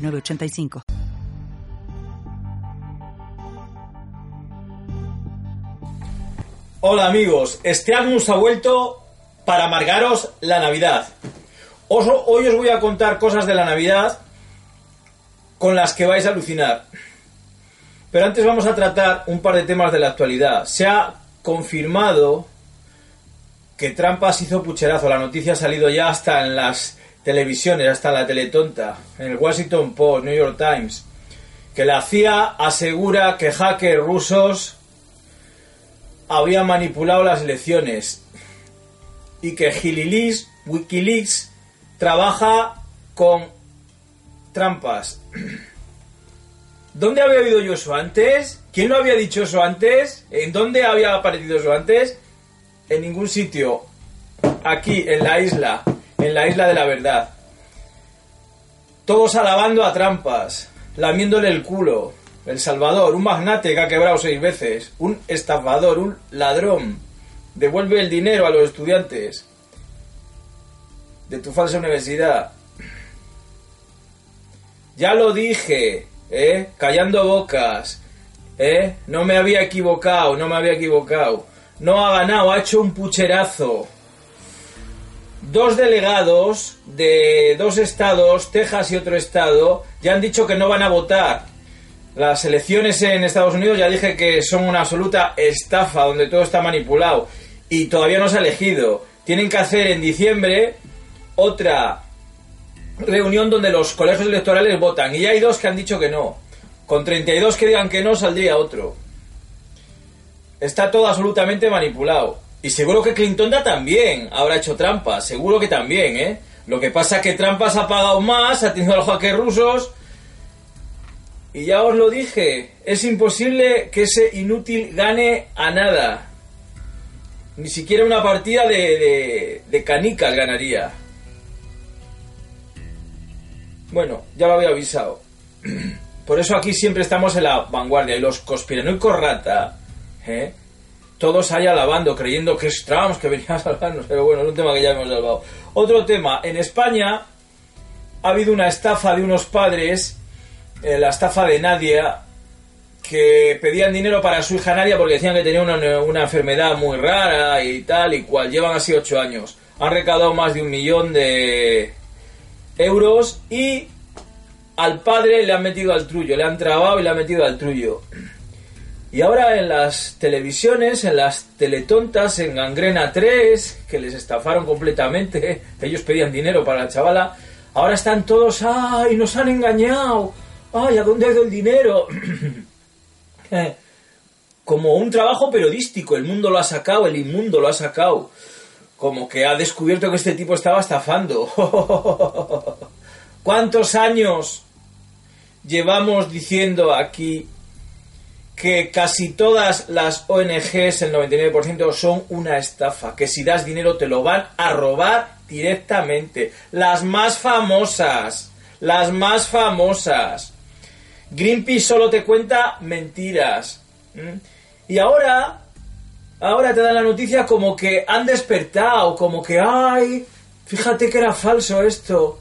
985. Hola amigos, este Agnus ha vuelto para amargaros la Navidad. hoy os voy a contar cosas de la Navidad con las que vais a alucinar. Pero antes vamos a tratar un par de temas de la actualidad. Se ha confirmado que Trampas hizo pucherazo. La noticia ha salido ya hasta en las televisiones, hasta la Teletonta, en el Washington Post, New York Times, que la CIA asegura que hackers rusos habían manipulado las elecciones y que Gililis, Wikileaks, trabaja con trampas. ¿Dónde había oído yo eso antes? ¿Quién lo había dicho eso antes? ¿En dónde había aparecido eso antes? En ningún sitio. Aquí, en la isla en la isla de la verdad. Todos alabando a trampas, lamiéndole el culo. El Salvador, un magnate que ha quebrado seis veces, un estafador, un ladrón. Devuelve el dinero a los estudiantes de tu falsa universidad. Ya lo dije, ¿eh? Callando bocas, ¿eh? No me había equivocado, no me había equivocado. No ha ganado, ha hecho un pucherazo dos delegados de dos estados, Texas y otro estado, ya han dicho que no van a votar. Las elecciones en Estados Unidos ya dije que son una absoluta estafa, donde todo está manipulado. Y todavía no se ha elegido. Tienen que hacer en diciembre otra reunión donde los colegios electorales votan. Y ya hay dos que han dicho que no. Con 32 que digan que no, saldría otro. Está todo absolutamente manipulado. Y seguro que Clinton también habrá hecho trampas, seguro que también, ¿eh? Lo que pasa es que trampas ha pagado más, ha tenido a los hackers rusos. Y ya os lo dije, es imposible que ese inútil gane a nada. Ni siquiera una partida de, de, de canicas ganaría. Bueno, ya lo había avisado. Por eso aquí siempre estamos en la vanguardia. Y los conspiranoicos rata, ¿eh? Todos ahí alabando, creyendo que es Trump, que venía a salvarnos, pero bueno, es un tema que ya hemos salvado. Otro tema, en España ha habido una estafa de unos padres, eh, la estafa de Nadia, que pedían dinero para su hija Nadia porque decían que tenía una, una, enfermedad muy rara y tal y cual. Llevan así ocho años. Han recaudado más de un millón de euros y al padre le han metido al trullo, le han trabado y le han metido al trullo. Y ahora en las televisiones, en las teletontas, en Gangrena 3, que les estafaron completamente, ellos pedían dinero para la chavala, ahora están todos, ¡ay, nos han engañado! ¡Ay, ¿a dónde ha ido el dinero? Como un trabajo periodístico, el mundo lo ha sacado, el inmundo lo ha sacado. Como que ha descubierto que este tipo estaba estafando. ¿Cuántos años llevamos diciendo aquí que casi todas las ONGs, el 99%, son una estafa, que si das dinero te lo van a robar directamente. Las más famosas, las más famosas. Greenpeace solo te cuenta mentiras. Y ahora, ahora te dan la noticia como que han despertado, como que, ay, fíjate que era falso esto.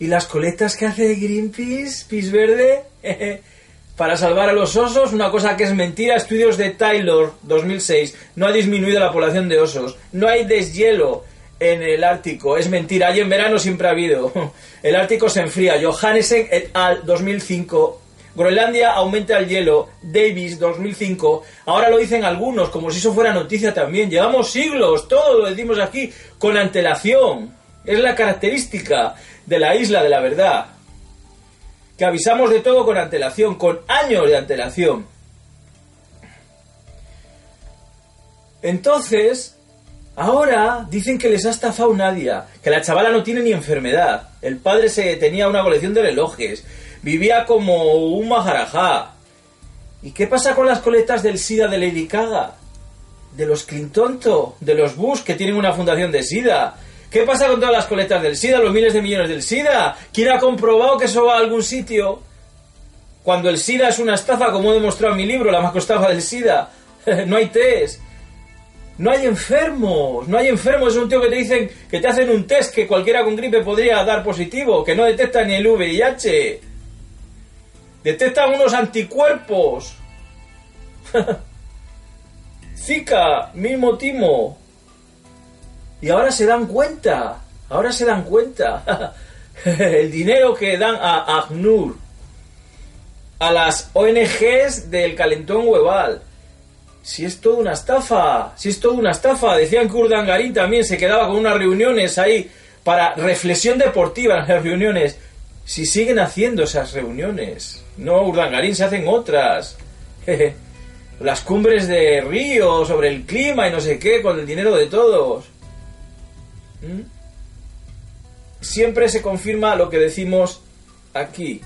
¿Y las colectas que hace Greenpeace, Pis Verde? para salvar a los osos, una cosa que es mentira, estudios de Taylor 2006, no ha disminuido la población de osos, no hay deshielo en el Ártico, es mentira, hay en verano siempre ha habido, el Ártico se enfría, Johansen et al 2005, Groenlandia aumenta el hielo, Davis 2005, ahora lo dicen algunos, como si eso fuera noticia también, llevamos siglos, todo lo decimos aquí con antelación, es la característica de la isla de la verdad que avisamos de todo con antelación, con años de antelación. Entonces, ahora dicen que les ha estafado Nadia, que la chavala no tiene ni enfermedad. El padre se tenía una colección de relojes. vivía como un majarajá. ¿Y qué pasa con las coletas del SIDA de Lady Gaga? De los Clintonto, de los Bush que tienen una fundación de SIDA. ¿Qué pasa con todas las coletas del SIDA, los miles de millones del SIDA? ¿Quién ha comprobado que eso va a algún sitio? Cuando el SIDA es una estafa, como he demostrado en mi libro, la macroestafa del SIDA. no hay test. No hay enfermos, no hay enfermos. Es un tío que te dicen que te hacen un test que cualquiera con gripe podría dar positivo, que no detecta ni el VIH. Detectan unos anticuerpos. Zika, mismo timo. Y ahora se dan cuenta, ahora se dan cuenta. el dinero que dan a ACNUR, a las ONGs del calentón hueval. Si es toda una estafa, si es toda una estafa. Decían que Urdangarín también se quedaba con unas reuniones ahí para reflexión deportiva en las reuniones. Si siguen haciendo esas reuniones. No, Urdangarín, se hacen otras. Las cumbres de Río sobre el clima y no sé qué, con el dinero de todos. Siempre se confirma lo que decimos aquí.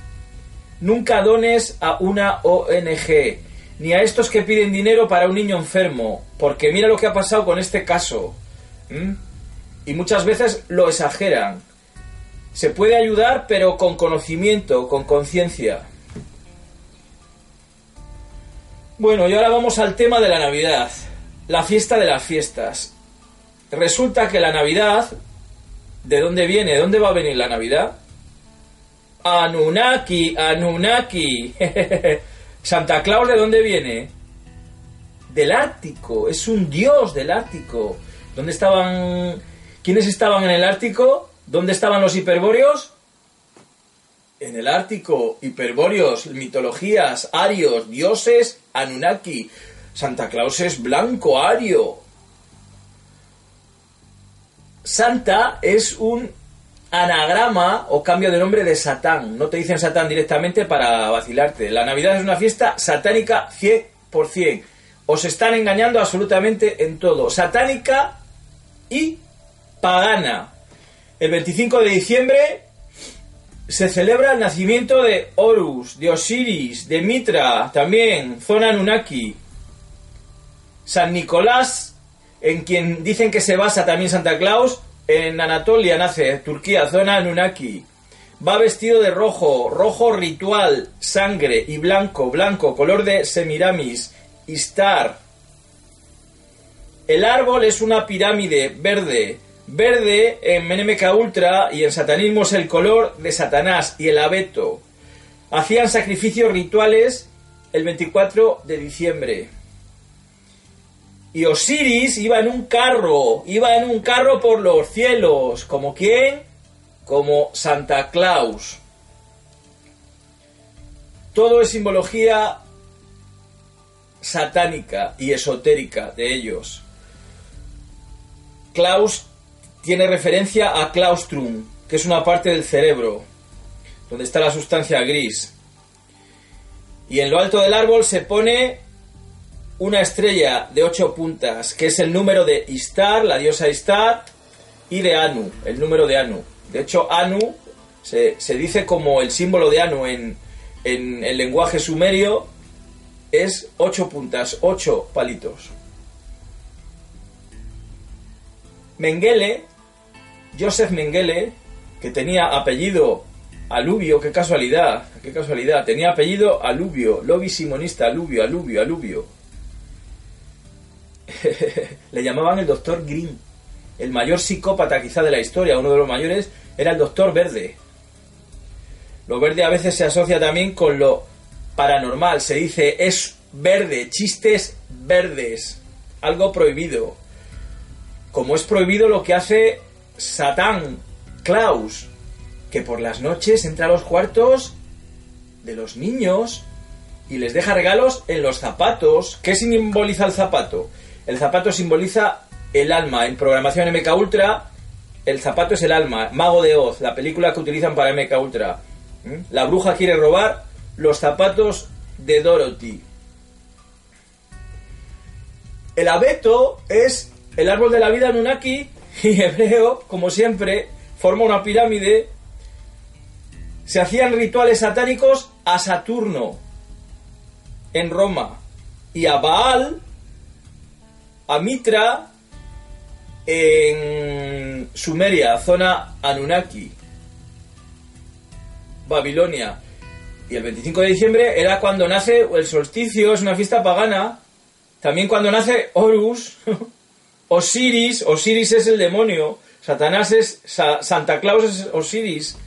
Nunca dones a una ONG, ni a estos que piden dinero para un niño enfermo, porque mira lo que ha pasado con este caso. Y muchas veces lo exageran. Se puede ayudar, pero con conocimiento, con conciencia. Bueno, y ahora vamos al tema de la Navidad, la fiesta de las fiestas. Resulta que la Navidad, ¿de dónde viene? ¿De dónde va a venir la Navidad? Anunnaki, Anunnaki. Santa Claus, ¿de dónde viene? Del Ártico, es un dios del Ártico. ¿Dónde estaban? ¿Quiénes estaban en el Ártico? ¿Dónde estaban los hiperbóreos? En el Ártico, hiperbóreos, mitologías, arios, dioses, Anunnaki. Santa Claus es blanco, ario. Santa es un anagrama o cambio de nombre de Satán. No te dicen Satán directamente para vacilarte. La Navidad es una fiesta satánica 100%. Os están engañando absolutamente en todo. Satánica y pagana. El 25 de diciembre se celebra el nacimiento de Horus, de Osiris, de Mitra, también, zona Nunaki. San Nicolás en quien dicen que se basa también Santa Claus, en Anatolia nace, Turquía, zona Nunaki. Va vestido de rojo, rojo ritual, sangre y blanco, blanco, color de Semiramis, Istar. El árbol es una pirámide verde, verde en Menemeca Ultra y en satanismo es el color de Satanás y el abeto. Hacían sacrificios rituales el 24 de diciembre. Y Osiris iba en un carro, iba en un carro por los cielos. ¿Como quién? Como Santa Claus. Todo es simbología satánica y esotérica de ellos. Klaus tiene referencia a claustrum, que es una parte del cerebro, donde está la sustancia gris. Y en lo alto del árbol se pone una estrella de ocho puntas, que es el número de Istar, la diosa Istar, y de Anu, el número de Anu. De hecho, Anu se, dice como el símbolo de Anu en, en el lenguaje sumerio, es ocho puntas, ocho palitos. Mengele, Joseph Mengele, que tenía apellido Alubio, qué casualidad, qué casualidad, tenía apellido Alubio, Lobi Simonista, Alubio, Alubio, Alubio le llamaban el doctor Green. El mayor psicópata quizá de la historia, uno de los mayores, era el doctor verde. Lo verde a veces se asocia también con lo paranormal. Se dice es verde, chistes verdes, algo prohibido. Como es prohibido lo que hace Satán, Klaus, que por las noches entra a los cuartos de los niños y les deja regalos en los zapatos. ¿Qué simboliza el zapato? El zapato simboliza el alma. En programación MK Ultra, el zapato es el alma. Mago de Oz, la película que utilizan para MK Ultra. ¿Mm? La bruja quiere robar los zapatos de Dorothy. El abeto es el árbol de la vida Nunaki y hebreo, como siempre, forma una pirámide. se hacían rituales satánicos a Saturno en Roma y a Baal, a Mitra en Sumeria, zona Anunnaki, Babilonia. Y el 25 de diciembre era cuando nace el solsticio, es una fiesta pagana. También cuando nace Horus, Osiris, Osiris es el demonio, Satanás es, Santa Claus es Osiris,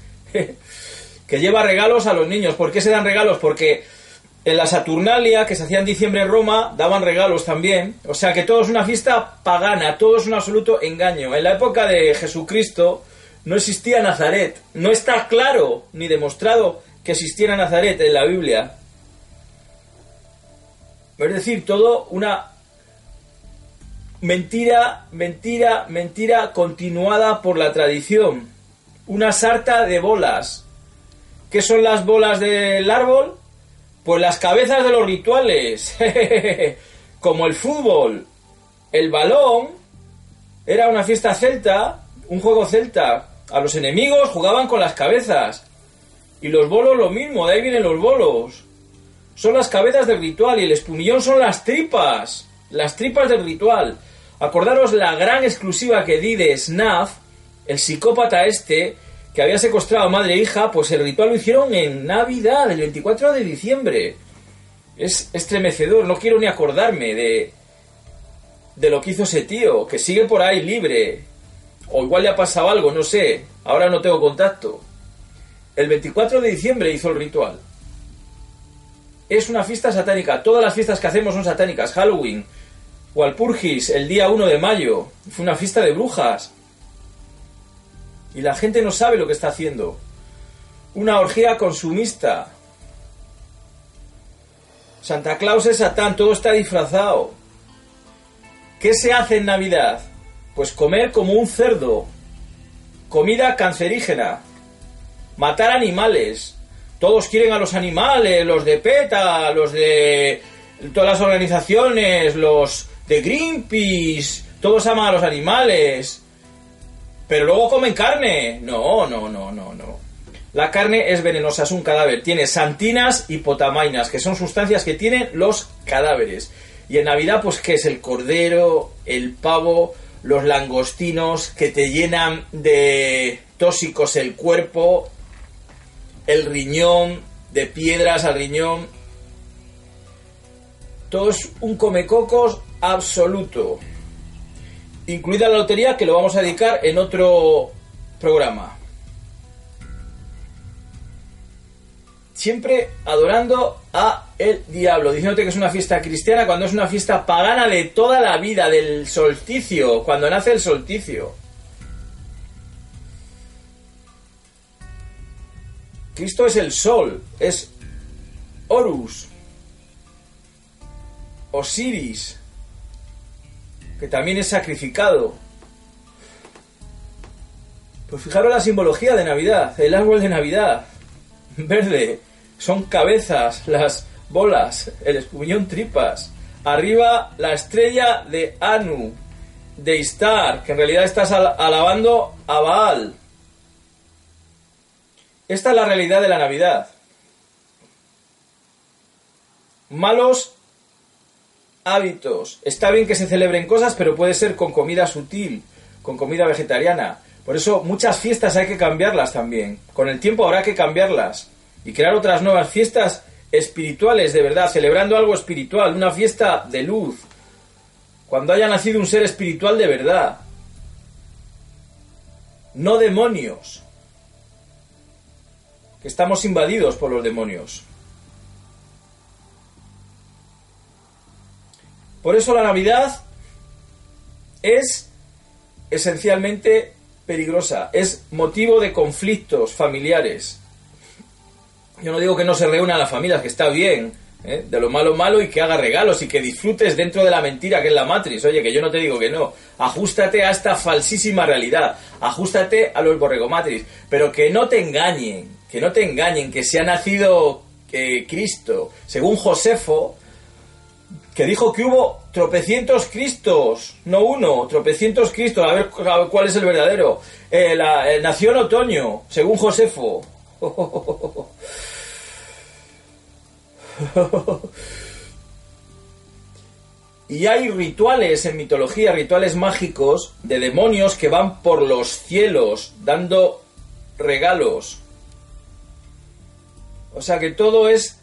que lleva regalos a los niños. ¿Por qué se dan regalos? Porque en la Saturnalia, que se hacía en diciembre en Roma, daban regalos también. O sea que todo es una fiesta pagana, todo es un absoluto engaño. En la época de Jesucristo no existía Nazaret. No está claro ni demostrado que existiera Nazaret en la Biblia. Es decir, todo una mentira, mentira, mentira continuada por la tradición. Una sarta de bolas. ¿Qué son las bolas del árbol? Pues las cabezas de los rituales, como el fútbol, el balón, era una fiesta celta, un juego celta. A los enemigos jugaban con las cabezas. Y los bolos lo mismo, de ahí vienen los bolos. Son las cabezas del ritual y el espumillón son las tripas. Las tripas del ritual. Acordaros la gran exclusiva que di de Snaf, el psicópata este, que había secuestrado a madre e hija, pues el ritual lo hicieron en Navidad, el 24 de diciembre. Es estremecedor, no quiero ni acordarme de, de lo que hizo ese tío, que sigue por ahí libre. O igual le ha pasado algo, no sé. Ahora no tengo contacto. El 24 de diciembre hizo el ritual. Es una fiesta satánica. Todas las fiestas que hacemos son satánicas. Halloween, Walpurgis, el día 1 de mayo. Fue una fiesta de brujas. Y la gente no sabe lo que está haciendo. Una orgía consumista. Santa Claus es Satán, todo está disfrazado. ¿Qué se hace en Navidad? Pues comer como un cerdo. Comida cancerígena. Matar animales. Todos quieren a los animales, los de PETA, los de todas las organizaciones, los de Greenpeace. Todos aman a los animales. Pero luego comen carne. No, no, no, no, no. La carne es venenosa, es un cadáver. Tiene santinas y potamainas, que son sustancias que tienen los cadáveres. Y en Navidad, pues, ¿qué es el cordero, el pavo, los langostinos que te llenan de tóxicos el cuerpo, el riñón, de piedras al riñón? Todo es un comecocos absoluto incluida la lotería que lo vamos a dedicar en otro programa. Siempre adorando a el diablo, diciéndote que es una fiesta cristiana cuando es una fiesta pagana de toda la vida, del solsticio, cuando nace el solsticio. Cristo es el sol, es Horus, Osiris, que también es sacrificado. Pues fijaros la simbología de Navidad, el árbol de Navidad, verde, son cabezas, las bolas, el espumillón tripas, arriba la estrella de Anu, de Istar, que en realidad estás alabando a Baal. Esta es la realidad de la Navidad. Malos hábitos. Está bien que se celebren cosas, pero puede ser con comida sutil, con comida vegetariana. Por eso muchas fiestas hay que cambiarlas también. Con el tiempo habrá que cambiarlas y crear otras nuevas fiestas espirituales de verdad, celebrando algo espiritual, una fiesta de luz. Cuando haya nacido un ser espiritual de verdad. No demonios. Que estamos invadidos por los demonios. Por eso la Navidad es esencialmente peligrosa, es motivo de conflictos familiares. Yo no digo que no se reúna la familia, que está bien, ¿eh? de lo malo malo y que haga regalos y que disfrutes dentro de la mentira que es la matriz. Oye, que yo no te digo que no. Ajustate a esta falsísima realidad, ajustate a los borregomatriz, pero que no te engañen, que no te engañen, que se ha nacido eh, Cristo. Según Josefo, que dijo que hubo tropecientos Cristos, no uno, tropecientos Cristos, a ver, cuál es el verdadero. Eh, la, nació en otoño, según Josefo. Y hay rituales en mitología, rituales mágicos de demonios que van por los cielos dando regalos. O sea que todo es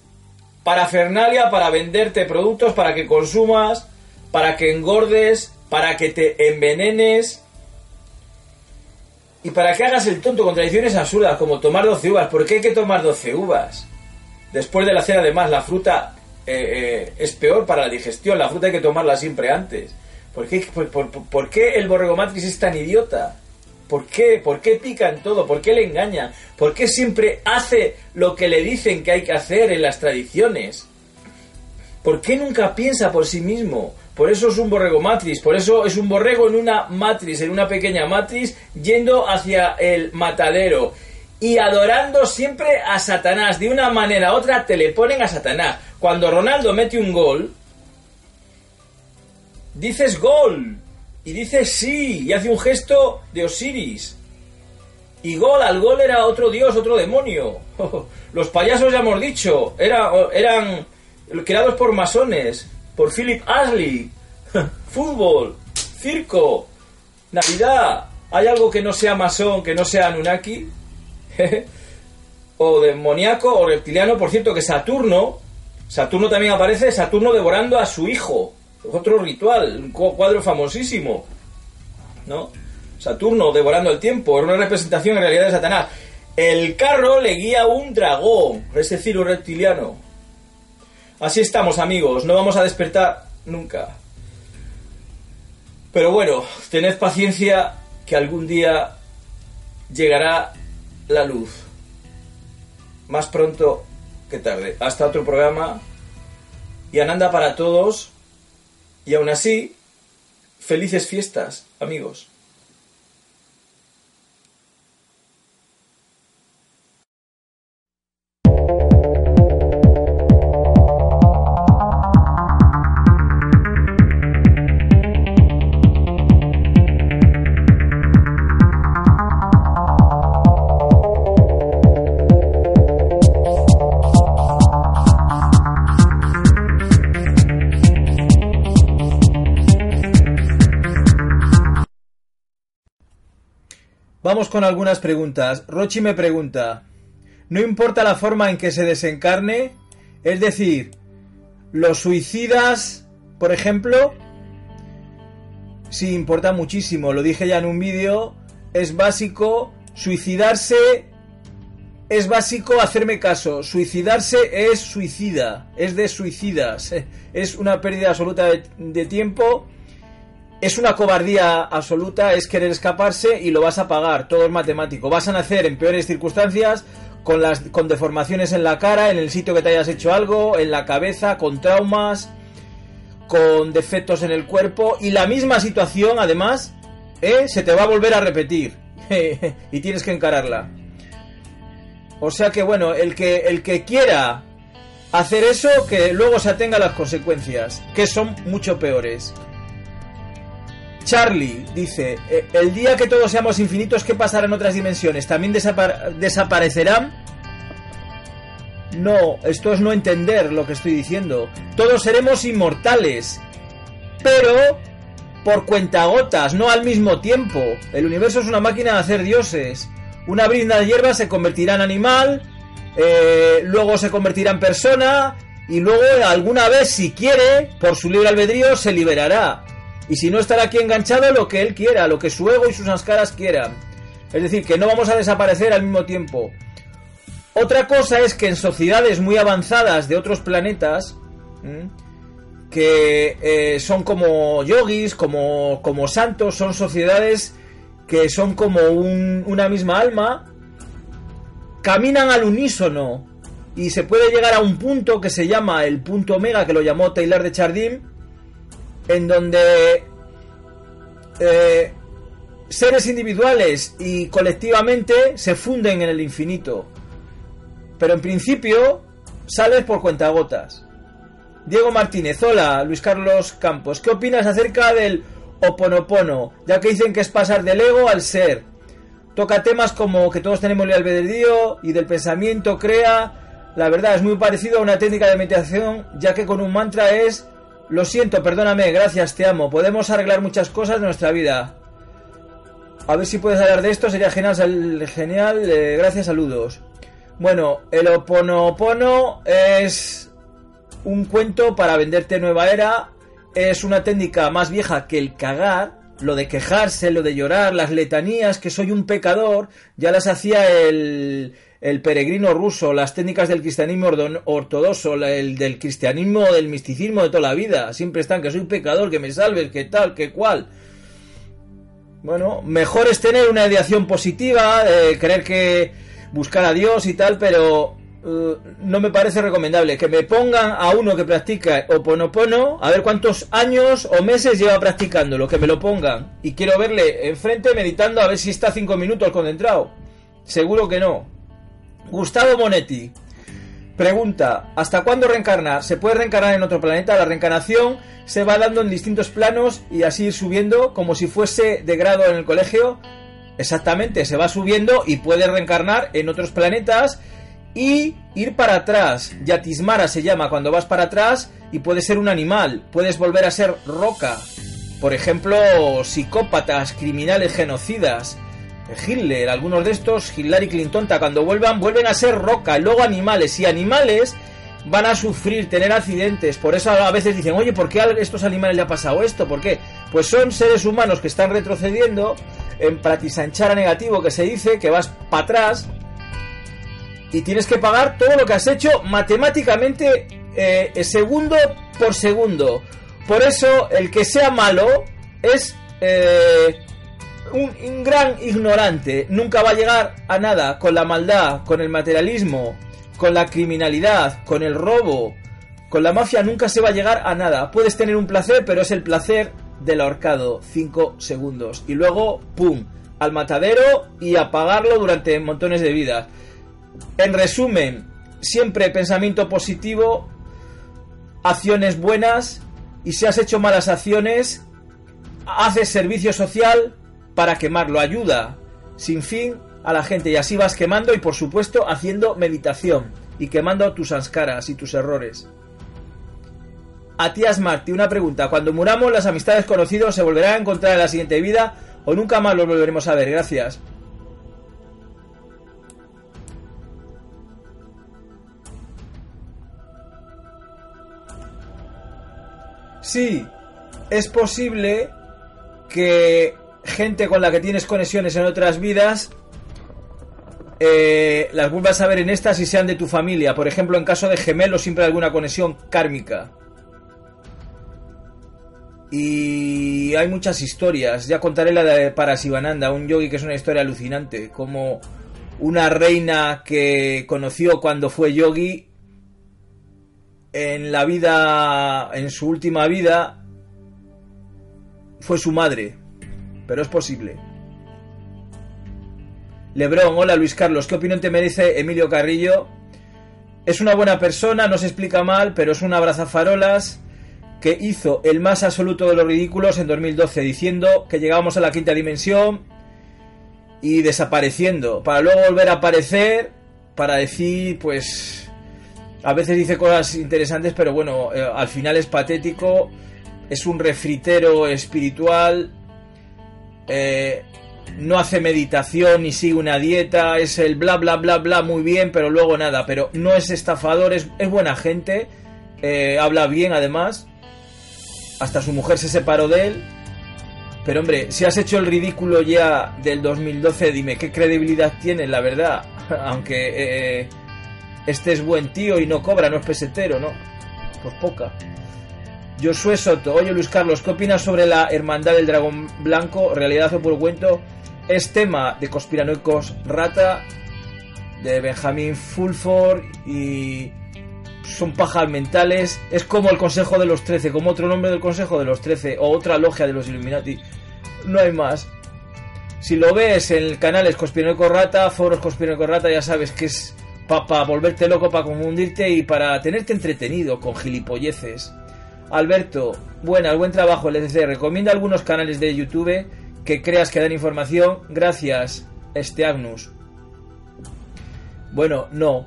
parafernalia para venderte productos, para que consumas, para que engordes, para que te envenenes y para que hagas el tonto con tradiciones absurdas como tomar 12 uvas. ¿Por qué hay que tomar 12 uvas? Después de la cena, además, la fruta eh, eh, es peor para la digestión. La fruta hay que tomarla siempre antes. ¿Por qué, por, qué el borrego es tan idiota? ¿Por qué? ¿Por qué pica en todo? ¿Por qué le engañan? ¿Por qué siempre hace lo que le dicen que hay que hacer en las tradiciones? ¿Por qué nunca piensa por sí mismo? Por eso es un borrego matriz, por eso es un borrego en una matriz, en una pequeña matriz, yendo hacia el matadero y adorando siempre a Satanás. De una manera u otra te le ponen a Satanás. Cuando Ronaldo mete un gol, dices gol. Y dices sí, y hace un gesto de Osiris. Y gol, al gol era otro dios, otro demonio. Los payasos ya hemos dicho, era, eran creados por masones, por Philip Ashley. Fútbol, circo, Navidad. ¿Hay algo que no sea masón, que no sea Anunnaki? o demoníaco o reptiliano, por cierto, que Saturno, Saturno también aparece, Saturno devorando a su hijo. Otro ritual, un cuadro famosísimo. ¿No? Saturno devorando el tiempo, era una representación en realidad de Satanás. El carro le guía un dragón, es decir, un reptiliano. Así estamos, amigos, no vamos a despertar nunca. Pero bueno, tened paciencia que algún día llegará la luz. Más pronto que tarde. Hasta otro programa. Y Ananda para todos. Y aún así, felices fiestas, amigos. Con algunas preguntas. Rochi me pregunta, ¿no importa la forma en que se desencarne? Es decir, los suicidas, por ejemplo, sí importa muchísimo, lo dije ya en un vídeo, es básico suicidarse, es básico hacerme caso, suicidarse es suicida, es de suicidas, es una pérdida absoluta de tiempo es una cobardía absoluta, es querer escaparse y lo vas a pagar, todo es matemático. Vas a nacer en peores circunstancias, con, las, con deformaciones en la cara, en el sitio que te hayas hecho algo, en la cabeza, con traumas, con defectos en el cuerpo y la misma situación además ¿eh? se te va a volver a repetir y tienes que encararla. O sea que bueno, el que, el que quiera hacer eso, que luego se atenga a las consecuencias, que son mucho peores. Charlie dice, eh, el día que todos seamos infinitos, ¿qué pasará en otras dimensiones? ¿También desaparecerán? No, esto es no entender lo que estoy diciendo. Todos seremos inmortales, pero por cuentagotas, no al mismo tiempo. El universo es una máquina de hacer dioses. Una brinda de hierba se convertirá en animal, eh, luego se convertirá en persona, y luego alguna vez, si quiere, por su libre albedrío, se liberará. Y si no estará aquí enganchado, lo que él quiera, lo que su ego y sus caras quieran. Es decir, que no vamos a desaparecer al mismo tiempo. Otra cosa es que en sociedades muy avanzadas de otros planetas, que eh, son como yogis, como, como santos, son sociedades que son como una misma alma, caminan al unísono y se puede llegar a un punto que se llama el punto omega, que lo llamó Taylor de Chardin, en donde eh, seres individuales y colectivamente se funden en el infinito. Pero en principio sales por cuentagotas. Diego Martínez, hola, Luis Carlos Campos, ¿qué opinas acerca del oponopono? Ya que dicen que es pasar del ego al ser. Toca temas como que todos tenemos el albedrío y del pensamiento crea. La verdad es muy parecido a una técnica de meditación, ya que con un mantra es lo siento, perdóname, gracias, te amo. Podemos arreglar muchas cosas de nuestra vida. A ver si puedes hablar de esto, sería genial, genial. Eh, gracias, saludos. Bueno, el Oponopono es un cuento para venderte nueva era. Es una técnica más vieja que el cagar. Lo de quejarse, lo de llorar, las letanías, que soy un pecador, ya las hacía el, el peregrino ruso, las técnicas del cristianismo ortodoxo, el del cristianismo, del misticismo de toda la vida. Siempre están que soy un pecador, que me salves, que tal, que cual. Bueno, mejor es tener una ideación positiva, eh, creer que buscar a Dios y tal, pero eh, no me parece recomendable que me pongan a uno que practica Oponopono, a ver cuántos años o meses lleva practicándolo, que me lo pongan. Y quiero verle enfrente meditando a ver si está cinco minutos concentrado. Seguro que no. Gustavo Monetti. Pregunta, ¿hasta cuándo reencarnar? ¿Se puede reencarnar en otro planeta? La reencarnación se va dando en distintos planos y así ir subiendo como si fuese de grado en el colegio. Exactamente, se va subiendo y puede reencarnar en otros planetas y ir para atrás. Yatismara se llama cuando vas para atrás y puede ser un animal, puedes volver a ser roca. Por ejemplo, psicópatas, criminales, genocidas. Hitler, algunos de estos, Hitler y Clinton, cuando vuelvan, vuelven a ser roca, luego animales, y animales van a sufrir, tener accidentes, por eso a veces dicen, oye, ¿por qué a estos animales le ha pasado esto? ¿Por qué? Pues son seres humanos que están retrocediendo en pratisanchara negativo, que se dice que vas para atrás y tienes que pagar todo lo que has hecho matemáticamente eh, segundo por segundo. Por eso el que sea malo es eh, un, gran ignorante nunca va a llegar a nada con la maldad, con el materialismo, con la criminalidad, con el robo, con la mafia nunca se va a llegar a nada. Puedes tener un placer, pero es el placer del ahorcado, 5 segundos. Y luego, ¡pum!, al matadero y apagarlo durante montones de vidas. En resumen, siempre pensamiento positivo, acciones buenas, y si has hecho malas acciones, haces servicio social, para quemarlo, ayuda sin fin a la gente y así vas quemando y por supuesto haciendo meditación y quemando tus ascaras y tus errores. A Tías Marty, una pregunta. Cuando muramos, las amistades conocidos se volverán a encontrar en la siguiente vida o nunca más los volveremos a ver. Gracias. Sí, es posible que gente con la que tienes conexiones en otras vidas, eh, las vuelvas a ver en estas y sean de tu familia. Por ejemplo, en caso de gemelos siempre hay alguna conexión kármica. Y hay muchas historias. Ya contaré la de Parasivananda, un yogi que es una historia alucinante. Como una reina que conoció cuando fue yogi en la vida, en su última vida, fue su madre pero es posible. Lebrón, hola Luis Carlos, ¿qué opinión te merece Emilio Carrillo? Es una buena persona, no se explica mal, pero es un abrazafarolas que hizo el más absoluto de los ridículos en 2012, diciendo que llegábamos a la quinta dimensión y desapareciendo, para luego volver a aparecer, para decir, pues, a veces dice cosas interesantes, pero bueno, eh, al final es patético, es un refritero espiritual, eh, no hace meditación ni sigue una dieta, es el bla bla bla bla muy bien, pero luego nada, pero no es estafador, es, buena gente, eh, habla bien además, hasta su mujer se separó de él, pero hombre, si has hecho el ridículo ya del 2012, dime qué credibilidad tiene, la verdad, aunque eh, este es buen tío y no cobra, no es pesetero, ¿no? Pues poca. Josué Soto, oye Luis Carlos, ¿qué opinas sobre la Hermandad del Dragón Blanco? ¿Realidad o por cuento? Es tema de conspiranoicos rata, de Benjamin Fulford y son pajas mentales. Es como el Consejo de los Trece, como otro nombre del Consejo de los Trece o otra logia de los Illuminati. No hay más. Si lo ves en el canal es Conspiranoico Rata, foros Conspiranoico Rata, ya sabes que es para volverte loco, para confundirte y para tenerte entretenido con gilipolleces. Alberto, buena, buen trabajo, LCC. Recomienda algunos canales de YouTube que creas que dan información. Gracias. este Agnus. Bueno, no.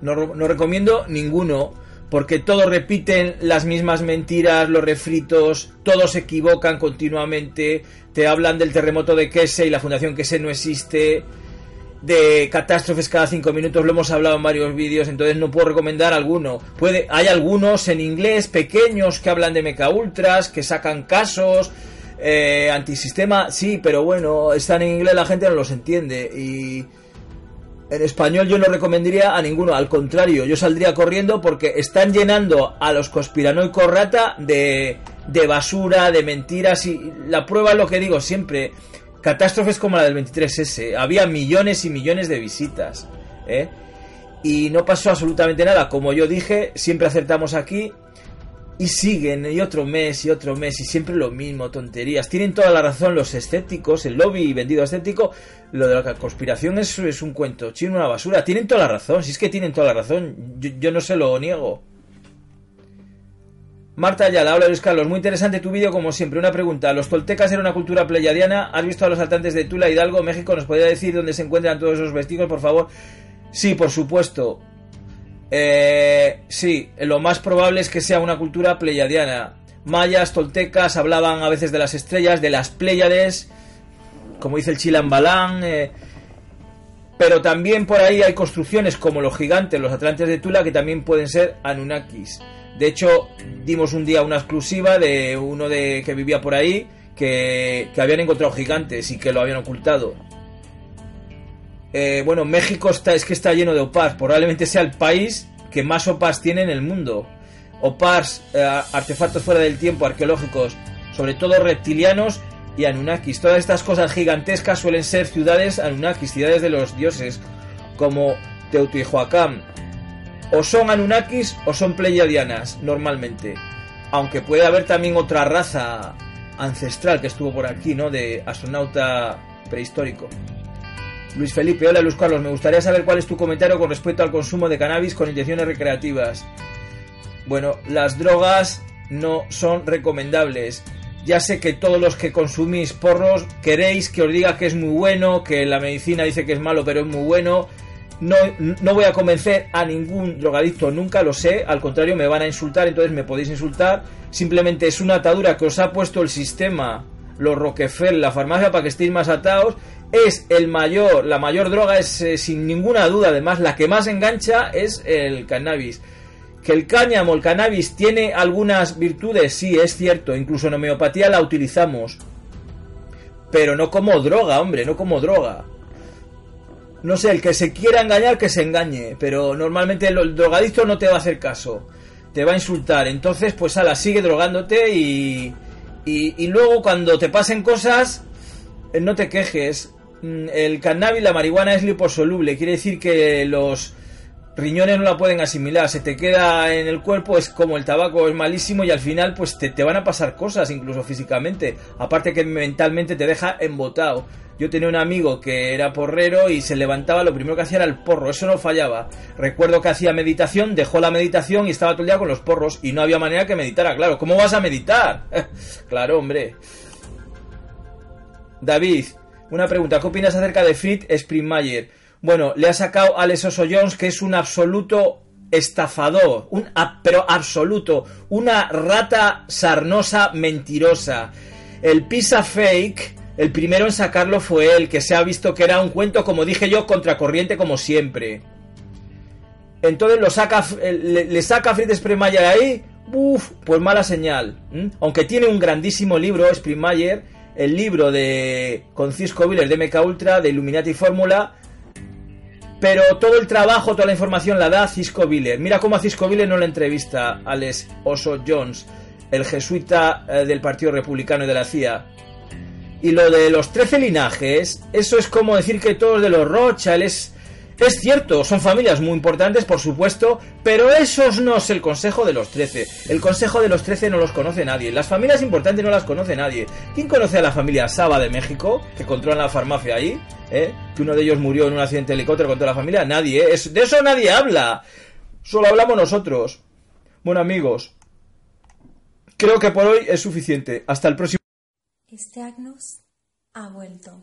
No, no recomiendo ninguno. Porque todos repiten las mismas mentiras, los refritos, todos se equivocan continuamente. Te hablan del terremoto de Kese y la fundación Kese no existe de catástrofes cada cinco minutos, lo hemos hablado en varios vídeos, entonces no puedo recomendar alguno. Puede, hay algunos en inglés pequeños que hablan de mecha ultras, que sacan casos, eh, antisistema, sí, pero bueno, están en inglés, la gente no los entiende y en español yo no recomendaría a ninguno, al contrario, yo saldría corriendo porque están llenando a los conspiranoicos rata de, de basura, de mentiras y la prueba es lo que digo siempre Catástrofes como la del 23S. Había millones y millones de visitas. ¿eh? Y no pasó absolutamente nada. Como yo dije, siempre acertamos aquí. Y siguen, y otro mes, y otro mes, y siempre lo mismo, tonterías. Tienen toda la razón los escépticos, el lobby vendido escéptico. Lo de la conspiración es, es un cuento chino, una basura. Tienen toda la razón, si es que tienen toda la razón. Yo, yo no se lo niego. Marta Ayala, hola Luis Carlos, muy interesante tu vídeo como siempre. Una pregunta, ¿los toltecas eran una cultura pleyadiana? ¿Has visto a los saltantes de Tula, Hidalgo, México? ¿Nos podría decir dónde se encuentran todos esos vestigios, por favor? Sí, por supuesto. Eh, sí, lo más probable es que sea una cultura pleyadiana. Mayas, toltecas, hablaban a veces de las estrellas, de las Pléyades, como dice el Chilambalán. Eh, pero también por ahí hay construcciones como los gigantes, los atlantes de Tula, que también pueden ser Anunnakis. De hecho, dimos un día una exclusiva de uno de que vivía por ahí que, habían encontrado gigantes y que lo habían ocultado. Eh, bueno, México está, es que está lleno de OPARs. Probablemente sea el país que más OPARs tiene en el mundo. OPARs, eh, artefactos fuera del tiempo, arqueológicos, sobre todo reptilianos y Anunnakis. Todas estas cosas gigantescas suelen ser ciudades Anunnakis, ciudades de los dioses, como Teotihuacán, o son Anunnakis o son Pleiadianas, normalmente. Aunque puede haber también otra raza ancestral que estuvo por aquí, ¿no? De astronauta prehistórico. Luis Felipe, hola Luis Carlos, me gustaría saber cuál es tu comentario con respecto al consumo de cannabis con intenciones recreativas. Bueno, las drogas no son recomendables. Ya sé que todos los que consumís porros queréis que os diga que es muy bueno, que la medicina dice que es malo, pero es muy bueno, no, no voy a convencer a ningún drogadicto, nunca lo sé, al contrario me van a insultar, entonces me podéis insultar. Simplemente es una atadura que os ha puesto el sistema, los Rockefeller, la farmacia para que estéis más atados. Es el mayor, la mayor droga es eh, sin ninguna duda, además la que más engancha es el cannabis. Que el cáñamo, el cannabis tiene algunas virtudes, sí, es cierto, incluso en homeopatía la utilizamos. Pero no como droga, hombre, no como droga no sé, el que se quiera engañar, que se engañe. Pero normalmente el, drogadicto no te va a hacer caso. Te va a insultar. Entonces, pues ala, sigue drogándote y, y, luego cuando te pasen cosas, eh, no te quejes. Mm, el cannabis, la marihuana es liposoluble. Quiere decir que los riñones no la pueden asimilar. Se te queda en el cuerpo, es como el tabaco, es malísimo y al final pues te, te van a pasar cosas, incluso físicamente. Aparte que mentalmente te deja embotado. Yo tenía un amigo que era porrero y se levantaba, lo primero que hacía era el porro, eso no fallaba. Recuerdo que hacía meditación, dejó la meditación y estaba todo el día con los porros y no había manera que meditara, claro. ¿Cómo vas a meditar? claro, hombre. David, una pregunta, ¿qué opinas acerca de Fritz Springmayer? Bueno, le ha sacado Alex Oso Jones que es un absoluto estafador, un, pero absoluto, una rata sarnosa mentirosa. El pizza fake el primero en sacarlo fue él, que se ha visto que era un cuento, como dije yo, contracorriente como siempre. Entonces lo saca, le, saca Fritz Spreemayer ahí, uff, pues mala señal. Aunque tiene un grandísimo libro, Spreemayer, el libro de con Cisco Biller de MK Ultra, de Illuminati Fórmula, pero todo el trabajo, toda la información la da Cisco Biller. Mira cómo a Cisco Biller no le entrevista a Les Oso Jones, el jesuita eh, del Partido Republicano y de la CIA. Y lo de los trece linajes, eso es como decir que todos de los Rothschild es... Es cierto, son familias muy importantes, por supuesto, pero esos no es el consejo de los trece. El consejo de los trece no los conoce nadie. Las familias importantes no las conoce nadie. ¿Quién conoce a la familia Saba de México, que controla la farmacia ahí? ¿Eh? Que uno de ellos murió en un accidente de helicóptero con toda la familia. Nadie, ¿eh? de eso nadie habla. Solo hablamos nosotros. Bueno, amigos, creo que por hoy es suficiente. Hasta el próximo. Este Agnus ha vuelto.